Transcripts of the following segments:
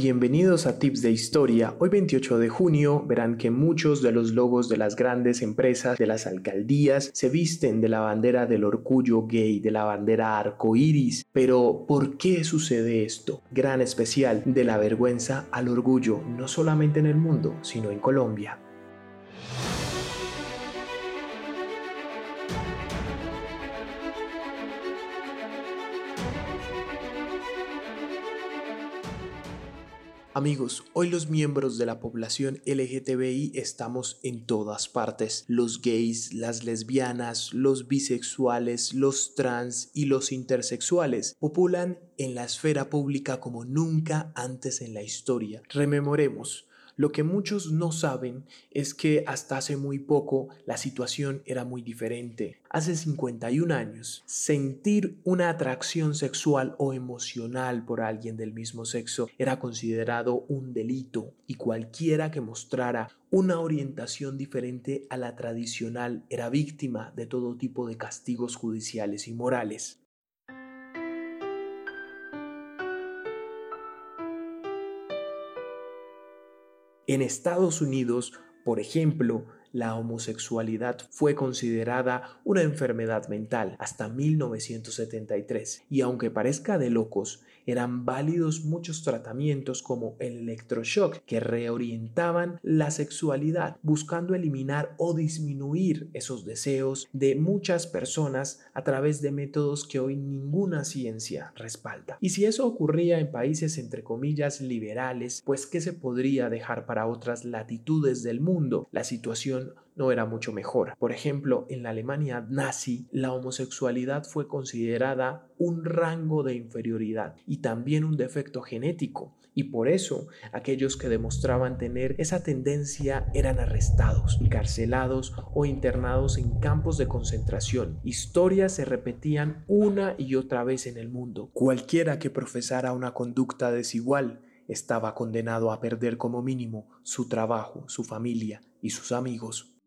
Bienvenidos a Tips de Historia. Hoy 28 de junio verán que muchos de los logos de las grandes empresas, de las alcaldías, se visten de la bandera del orgullo gay, de la bandera arcoíris. Pero, ¿por qué sucede esto? Gran especial de la vergüenza al orgullo, no solamente en el mundo, sino en Colombia. Amigos, hoy los miembros de la población LGTBI estamos en todas partes. Los gays, las lesbianas, los bisexuales, los trans y los intersexuales populan en la esfera pública como nunca antes en la historia. Rememoremos, lo que muchos no saben es que hasta hace muy poco la situación era muy diferente. Hace 51 años, sentir una atracción sexual o emocional por alguien del mismo sexo era considerado un delito y cualquiera que mostrara una orientación diferente a la tradicional era víctima de todo tipo de castigos judiciales y morales. En Estados Unidos, por ejemplo, la homosexualidad fue considerada una enfermedad mental hasta 1973 y aunque parezca de locos, eran válidos muchos tratamientos como el electroshock que reorientaban la sexualidad buscando eliminar o disminuir esos deseos de muchas personas a través de métodos que hoy ninguna ciencia respalda. Y si eso ocurría en países entre comillas liberales, pues ¿qué se podría dejar para otras latitudes del mundo? La situación no era mucho mejor. Por ejemplo, en la Alemania nazi, la homosexualidad fue considerada un rango de inferioridad y también un defecto genético. Y por eso aquellos que demostraban tener esa tendencia eran arrestados, encarcelados o internados en campos de concentración. Historias se repetían una y otra vez en el mundo. Cualquiera que profesara una conducta desigual estaba condenado a perder como mínimo su trabajo, su familia y sus amigos.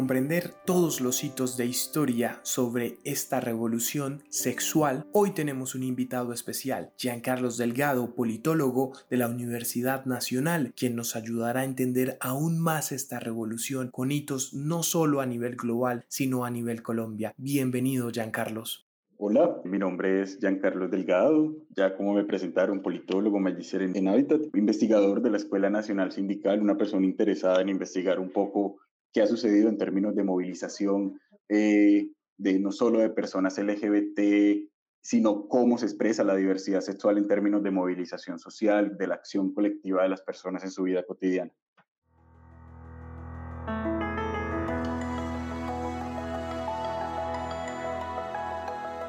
Comprender todos los hitos de historia sobre esta revolución sexual, hoy tenemos un invitado especial, Giancarlos Delgado, politólogo de la Universidad Nacional, quien nos ayudará a entender aún más esta revolución con hitos no solo a nivel global, sino a nivel Colombia. Bienvenido, Giancarlos. Hola, mi nombre es Giancarlo Delgado, ya como me presentaron, politólogo, magíster en Hábitat, investigador de la Escuela Nacional Sindical, una persona interesada en investigar un poco qué ha sucedido en términos de movilización eh, de no solo de personas LGBT, sino cómo se expresa la diversidad sexual en términos de movilización social, de la acción colectiva de las personas en su vida cotidiana.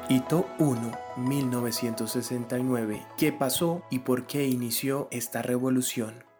Hito 1, 1969. ¿Qué pasó y por qué inició esta revolución?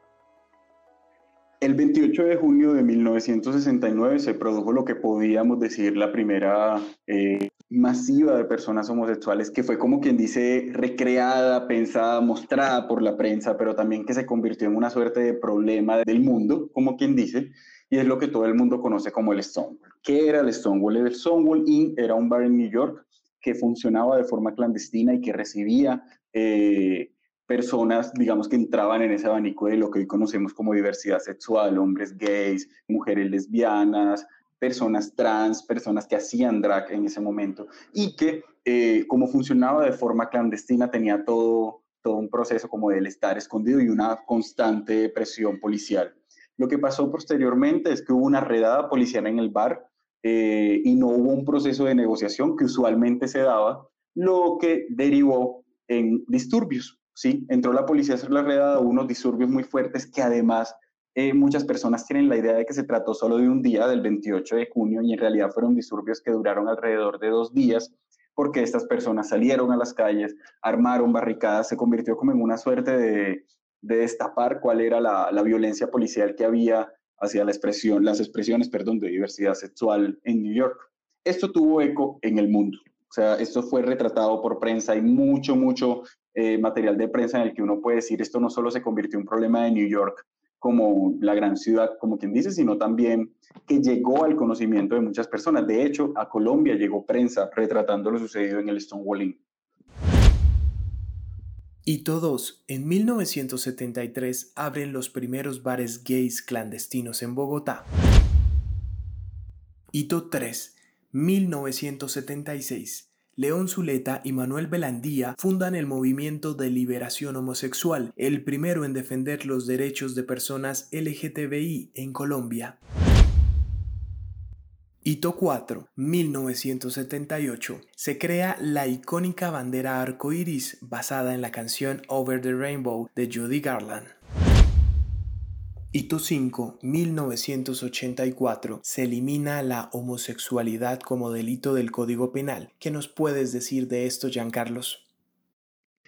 El 28 de junio de 1969 se produjo lo que podíamos decir la primera eh, masiva de personas homosexuales que fue como quien dice recreada, pensada, mostrada por la prensa, pero también que se convirtió en una suerte de problema del mundo, como quien dice, y es lo que todo el mundo conoce como el Stonewall. ¿Qué era el Stonewall? El Stonewall Inn era un bar en New York que funcionaba de forma clandestina y que recibía eh, personas, digamos, que entraban en ese abanico de lo que hoy conocemos como diversidad sexual, hombres gays, mujeres lesbianas, personas trans, personas que hacían drag en ese momento y que eh, como funcionaba de forma clandestina tenía todo, todo un proceso como del estar escondido y una constante presión policial. Lo que pasó posteriormente es que hubo una redada policial en el bar eh, y no hubo un proceso de negociación que usualmente se daba, lo que derivó en disturbios. ¿Sí? Entró la policía a hacer la redada, unos disturbios muy fuertes que además eh, muchas personas tienen la idea de que se trató solo de un día, del 28 de junio, y en realidad fueron disturbios que duraron alrededor de dos días, porque estas personas salieron a las calles, armaron barricadas, se convirtió como en una suerte de, destapar cuál era la, la, violencia policial que había hacia la expresión, las expresiones perdón, de diversidad sexual en New York. Esto tuvo eco en el mundo. O sea, esto fue retratado por prensa, hay mucho, mucho eh, material de prensa en el que uno puede decir esto no solo se convirtió en un problema de New York como la gran ciudad, como quien dice, sino también que llegó al conocimiento de muchas personas. De hecho, a Colombia llegó prensa retratando lo sucedido en el Stonewalling. Y todos, en 1973 abren los primeros bares gays clandestinos en Bogotá. Hito 3, 1976. León Zuleta y Manuel Belandía fundan el movimiento de liberación homosexual, el primero en defender los derechos de personas LGTBI en Colombia. Hito 4, 1978. Se crea la icónica bandera arcoíris basada en la canción Over the Rainbow de Judy Garland. Hito 5, 1984. Se elimina la homosexualidad como delito del Código Penal. ¿Qué nos puedes decir de esto, Giancarlos?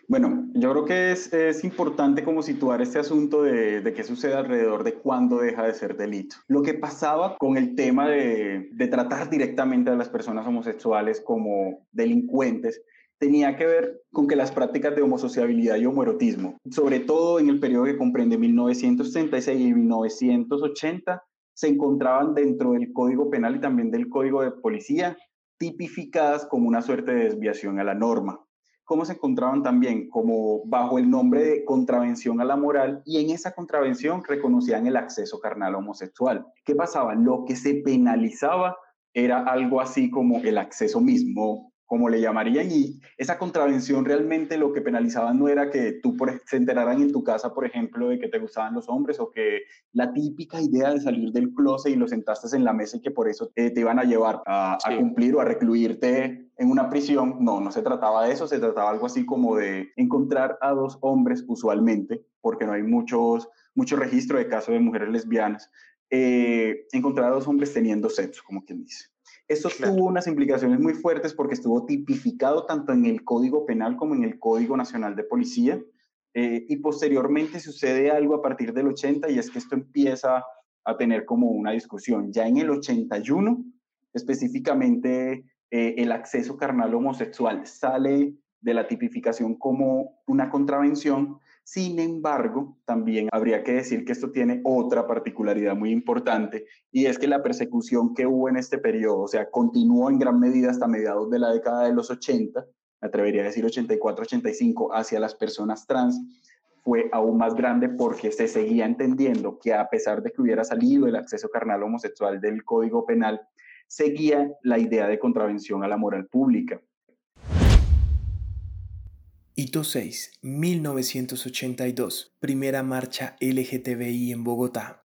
Bueno, yo creo que es, es, importante como situar este asunto de, de, qué sucede alrededor de cuándo deja de ser delito. Lo que pasaba con el tema de, de tratar directamente a las personas homosexuales como delincuentes tenía que ver con que las prácticas de homosociabilidad y homoerotismo, sobre todo en el periodo que comprende 1936 y 1980, se encontraban dentro del Código Penal y también del Código de Policía, tipificadas como una suerte de desviación a la norma cómo se encontraban también como bajo el nombre de contravención a la moral y en esa contravención reconocían el acceso carnal homosexual. ¿Qué pasaba? Lo que se penalizaba era algo así como el acceso mismo, como le llamarían, y esa contravención realmente lo que penalizaban no era que tú por, se enteraran en tu casa, por ejemplo, de que te gustaban los hombres o que la típica idea de salir del closet y lo sentaste en la mesa y que por eso te, iban a llevar a, a, cumplir o a recluirte en una prisión. No, no se trataba de eso, se trataba algo así como de encontrar a dos hombres usualmente, porque no hay muchos, mucho registro de casos de mujeres lesbianas, eh, encontrar a dos hombres teniendo sexo, como quien dice. Esto tuvo unas implicaciones muy fuertes porque estuvo tipificado tanto en el Código Penal como en el Código Nacional de Policía. Eh, y posteriormente sucede algo a partir del 80 y es que esto empieza a tener como una discusión. Ya en el 81, específicamente eh, el acceso carnal homosexual sale de la tipificación como una contravención sin embargo, también habría que decir que esto tiene otra particularidad muy importante y es que la persecución que hubo en este periodo, o sea, continuó en gran medida hasta mediados de la década de los 80, me atrevería a decir 84-85, hacia las personas trans, fue aún más grande porque se seguía entendiendo que a pesar de que hubiera salido el acceso carnal homosexual del Código Penal, seguía la idea de contravención a la moral pública. Hito 6, 1982, primera marcha LGTBI en Bogotá.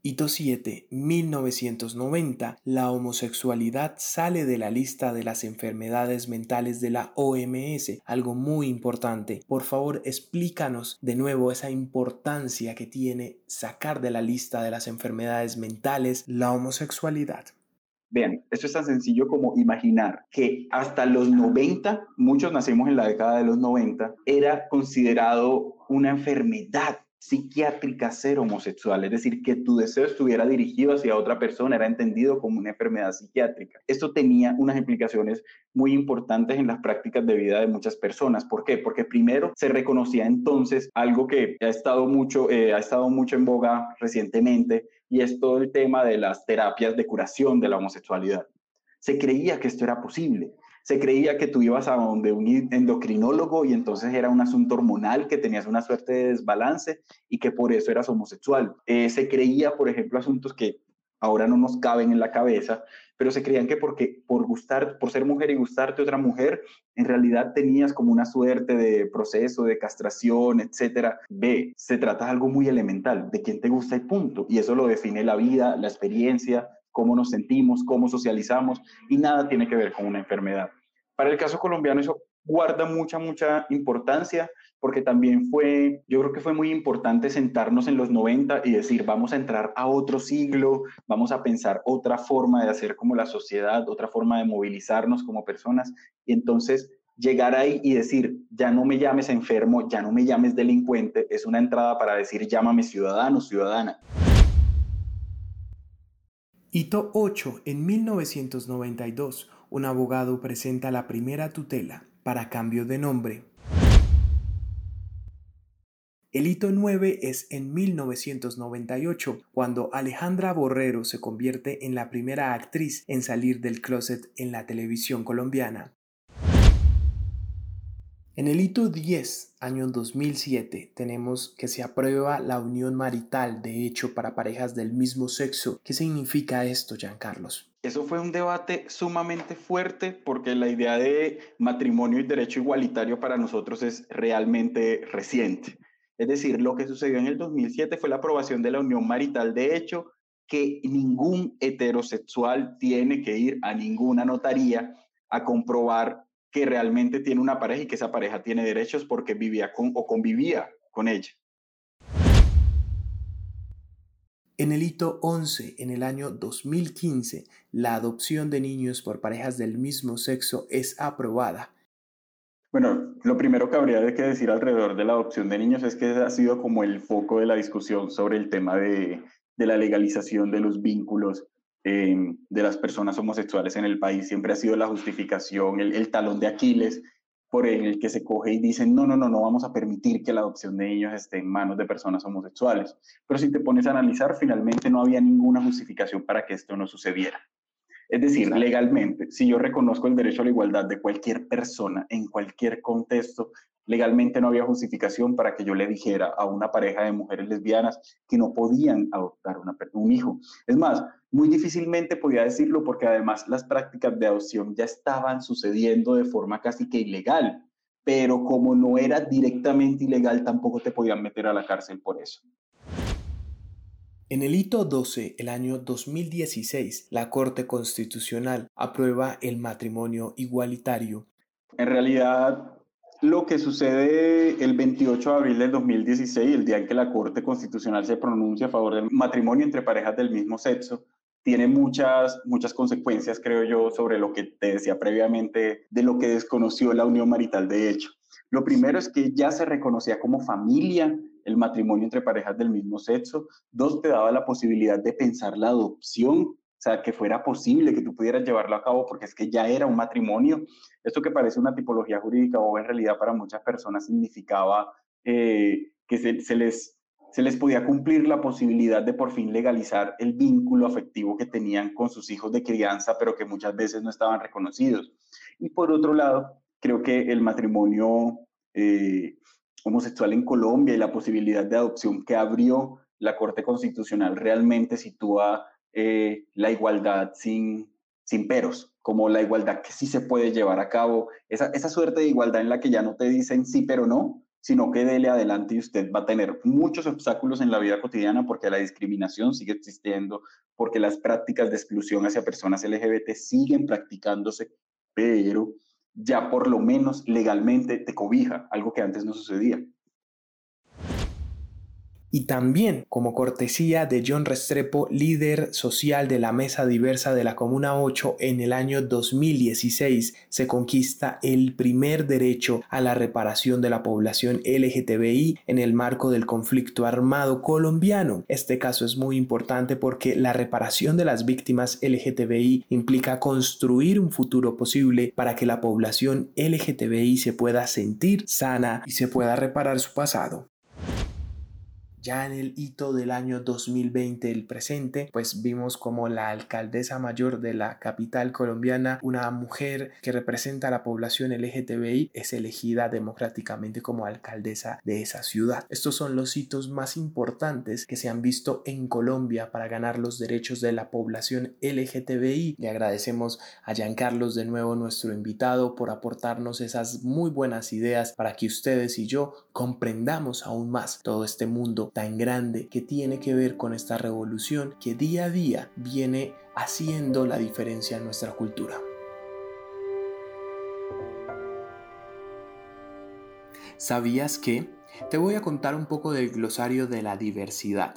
Hito 7, 1990, la homosexualidad sale de la lista de las enfermedades mentales de la OMS, algo muy importante. Por favor, explícanos de nuevo esa importancia que tiene sacar de la lista de las enfermedades mentales la homosexualidad. Vean, esto es tan sencillo como imaginar que hasta los 90, muchos nacimos en la década de los 90, era considerado una enfermedad psiquiátrica ser homosexual, es decir, que tu deseo estuviera dirigido hacia otra persona, era entendido como una enfermedad psiquiátrica. Esto tenía unas implicaciones muy importantes en las prácticas de vida de muchas personas. ¿Por qué? Porque primero se reconocía entonces algo que ha estado mucho, eh, ha estado mucho en boga recientemente, y es todo el tema de las terapias de curación de la homosexualidad. Se creía que esto era posible. Se creía que tú ibas a donde un endocrinólogo y entonces era un asunto hormonal, que tenías una suerte de desbalance y que por eso eras homosexual. Eh, se creía, por ejemplo, asuntos que ahora no nos caben en la cabeza, pero se creían que porque por gustar, por ser mujer y gustarte otra mujer, en realidad tenías como una suerte de proceso de castración, etcétera. B, se trata de algo muy elemental, de quién te gusta y punto, y eso lo define la vida, la experiencia, cómo nos sentimos, cómo socializamos, y nada tiene que ver con una enfermedad. Para el caso colombiano eso guarda mucha, mucha importancia porque también fue, yo creo que fue muy importante sentarnos en los 90 y decir, vamos a entrar a otro siglo, vamos a pensar otra forma de hacer como la sociedad, otra forma de movilizarnos como personas. Y entonces llegar ahí y decir, ya no me llames enfermo, ya no me llames delincuente, es una entrada para decir, llámame ciudadano, ciudadana. Hito 8 en 1992 un abogado presenta la primera tutela para cambio de nombre. El hito 9 es en 1998, cuando Alejandra Borrero se convierte en la primera actriz en salir del closet en la televisión colombiana. En el hito 10, año 2007, tenemos que se aprueba la unión marital de hecho para parejas del mismo sexo. ¿Qué significa esto, Carlos? Eso fue un debate sumamente fuerte porque la idea de matrimonio y derecho igualitario para nosotros es realmente reciente. Es decir, lo que sucedió en el 2007 fue la aprobación de la unión marital de hecho que ningún heterosexual tiene que ir a ninguna notaría a comprobar que realmente tiene una pareja y que esa pareja tiene derechos porque vivía con o convivía con ella. En el hito 11, en el año 2015, la adopción de niños por parejas del mismo sexo es aprobada. Bueno, lo primero que habría de que decir alrededor de la adopción de niños es que ha sido como el foco de la discusión sobre el tema de, de la legalización de los vínculos Em, de las personas homosexuales en el país siempre ha sido la justificación, el, talón de Aquiles por el que se coge y dicen, no, no, no, no vamos a permitir que la adopción de niños esté en manos de personas homosexuales. Pero si te pones a analizar, finalmente no había ninguna justificación para que esto no sucediera. Es decir, legalmente, si yo reconozco el derecho a la igualdad de cualquier persona en cualquier contexto, legalmente no había justificación para que yo le dijera a una pareja de mujeres lesbianas que no podían adoptar un hijo. Es más, muy difícilmente podía decirlo porque además las prácticas de adopción ya estaban sucediendo de forma casi que ilegal, pero como no era directamente ilegal, tampoco te podían meter a la cárcel por eso. En el hito 12, el año 2016, la Corte Constitucional aprueba el matrimonio igualitario. En realidad, lo que sucede el 28 de abril del 2016, el día en que la Corte Constitucional se pronuncia a favor del matrimonio entre parejas del mismo sexo, tiene muchas, muchas consecuencias, creo yo, sobre lo que te decía previamente de lo que desconoció la unión marital de hecho. Lo primero es que ya se reconocía como familia el matrimonio entre parejas del mismo sexo. Dos, te daba la posibilidad de pensar la adopción o sea, que fuera posible que tú pudieras llevarlo a cabo porque es que ya era un matrimonio. Esto que parece una tipología jurídica o en realidad para muchas personas significaba eh, que se, les, se les podía cumplir la posibilidad de por fin legalizar el vínculo afectivo que tenían con sus hijos de crianza, pero que muchas veces no estaban reconocidos. Y por otro lado, creo que el matrimonio eh, homosexual en Colombia y la posibilidad de adopción que abrió la Corte Constitucional realmente sitúa eh, la igualdad sin, sin peros, como la igualdad que sí se puede llevar a cabo, esa, esa suerte de igualdad en la que ya no te dicen sí pero no, sino que dele adelante y usted va a tener muchos obstáculos en la vida cotidiana porque la discriminación sigue existiendo, porque las prácticas de exclusión hacia personas LGBT siguen practicándose, pero ya por lo menos legalmente te cobija, algo que antes no sucedía. Y también, como cortesía de John Restrepo, líder social de la Mesa Diversa de la Comuna 8, en el año 2016 se conquista el primer derecho a la reparación de la población LGTBI en el marco del conflicto armado colombiano. Este caso es muy importante porque la reparación de las víctimas LGTBI implica construir un futuro posible para que la población LGTBI se pueda sentir sana y se pueda reparar su pasado. Ya en el hito del año 2020, el presente, pues vimos como la alcaldesa mayor de la capital colombiana, una mujer que representa a la población LGTBI, es elegida democráticamente como alcaldesa de esa ciudad. Estos son los hitos más importantes que se han visto en Colombia para ganar los derechos de la población LGTBI. Le agradecemos a Giancarlos de nuevo, nuestro invitado, por aportarnos esas muy buenas ideas para que ustedes y yo comprendamos aún más todo este mundo tan grande que tiene que ver con esta revolución que día a día viene haciendo la diferencia en nuestra cultura. ¿Sabías que? Te voy a contar un poco del glosario de la diversidad.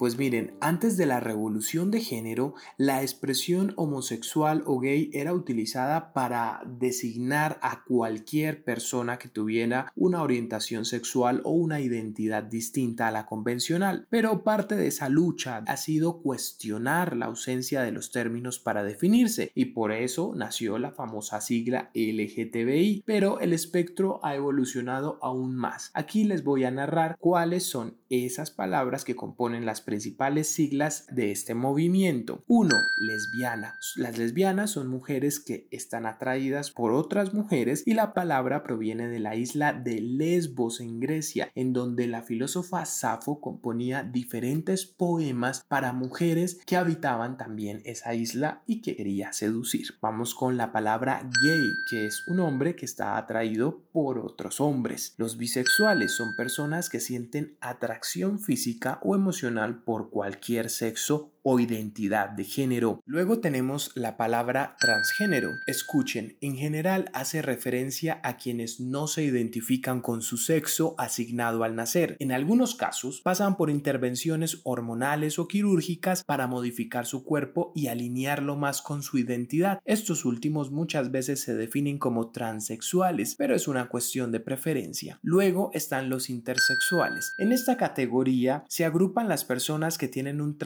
Pues miren, antes de la revolución de género, la expresión homosexual o gay era utilizada para designar a cualquier persona que tuviera una orientación sexual o una identidad distinta a la convencional. Pero parte de esa lucha ha sido cuestionar la ausencia de los términos para definirse y por eso nació la famosa sigla LGTBI. Pero el espectro ha evolucionado aún más. Aquí les voy a narrar cuáles son esas palabras que componen las principales siglas de este movimiento. 1. Lesbiana. Las lesbianas son mujeres que están atraídas por otras mujeres y la palabra proviene de la isla de Lesbos en Grecia, en donde la filósofa Safo componía diferentes poemas para mujeres que habitaban también esa isla y que quería seducir. Vamos con la palabra gay, que es un hombre que está atraído por otros hombres. Los bisexuales son personas que sienten atracción física o emocional por cualquier sexo o identidad de género. Luego tenemos la palabra transgénero. Escuchen, en general hace referencia a quienes no se identifican con su sexo asignado al nacer. En algunos casos pasan por intervenciones hormonales o quirúrgicas para modificar su cuerpo y alinearlo más con su identidad. Estos últimos muchas veces se definen como transexuales, pero es una cuestión de preferencia. Luego están los intersexuales. En esta categoría se agrupan las personas que tienen un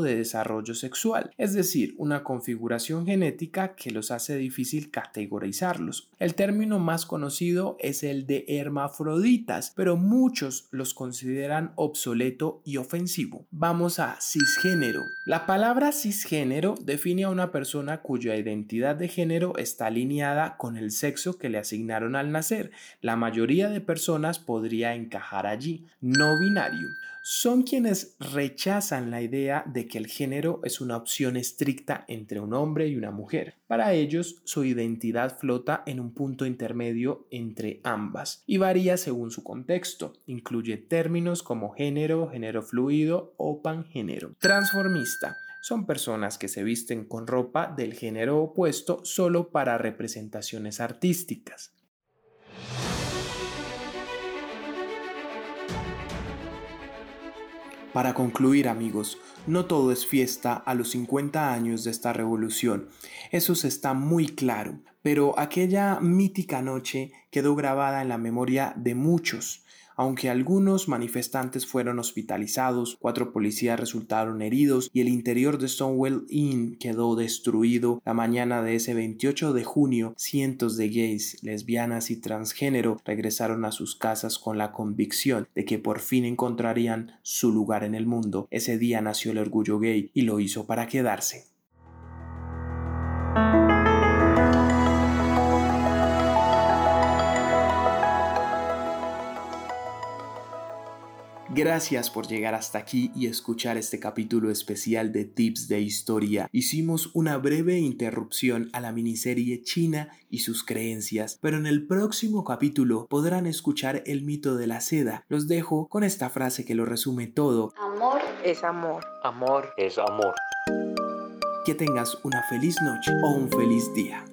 de desarrollo sexual, es decir, una configuración genética que los hace difícil categorizarlos. El término más conocido es el de hermafroditas, pero muchos los consideran obsoleto y ofensivo. Vamos a cisgénero. La palabra cisgénero define a una persona cuya identidad de género está alineada con el sexo que le asignaron al nacer. La mayoría de personas podría encajar allí. No binario son quienes rechazan la idea de que el género es una opción estricta entre un hombre y una mujer. Para ellos, su identidad flota en un punto intermedio entre ambas y varía según su contexto. Incluye términos como género, género fluido o pangénero. Transformista son personas que se visten con ropa del género opuesto solo para representaciones artísticas. Para concluir amigos, no todo es fiesta a los 50 años de esta revolución, eso está muy claro, pero aquella mítica noche quedó grabada en la memoria de muchos, aunque algunos manifestantes fueron hospitalizados, cuatro policías resultaron heridos y el interior de Stonewall Inn quedó destruido, la mañana de ese 28 de junio, cientos de gays, lesbianas y transgénero regresaron a sus casas con la convicción de que por fin encontrarían su lugar en el mundo. Ese día nació el orgullo gay y lo hizo para quedarse. Gracias por llegar hasta aquí y escuchar este capítulo especial de Tips de Historia. Hicimos una breve interrupción a la miniserie China y sus creencias, pero en el próximo capítulo podrán escuchar el mito de la seda. Los dejo con esta frase que lo resume todo. Amor es amor. Amor es amor. Que tengas una feliz noche o un feliz día.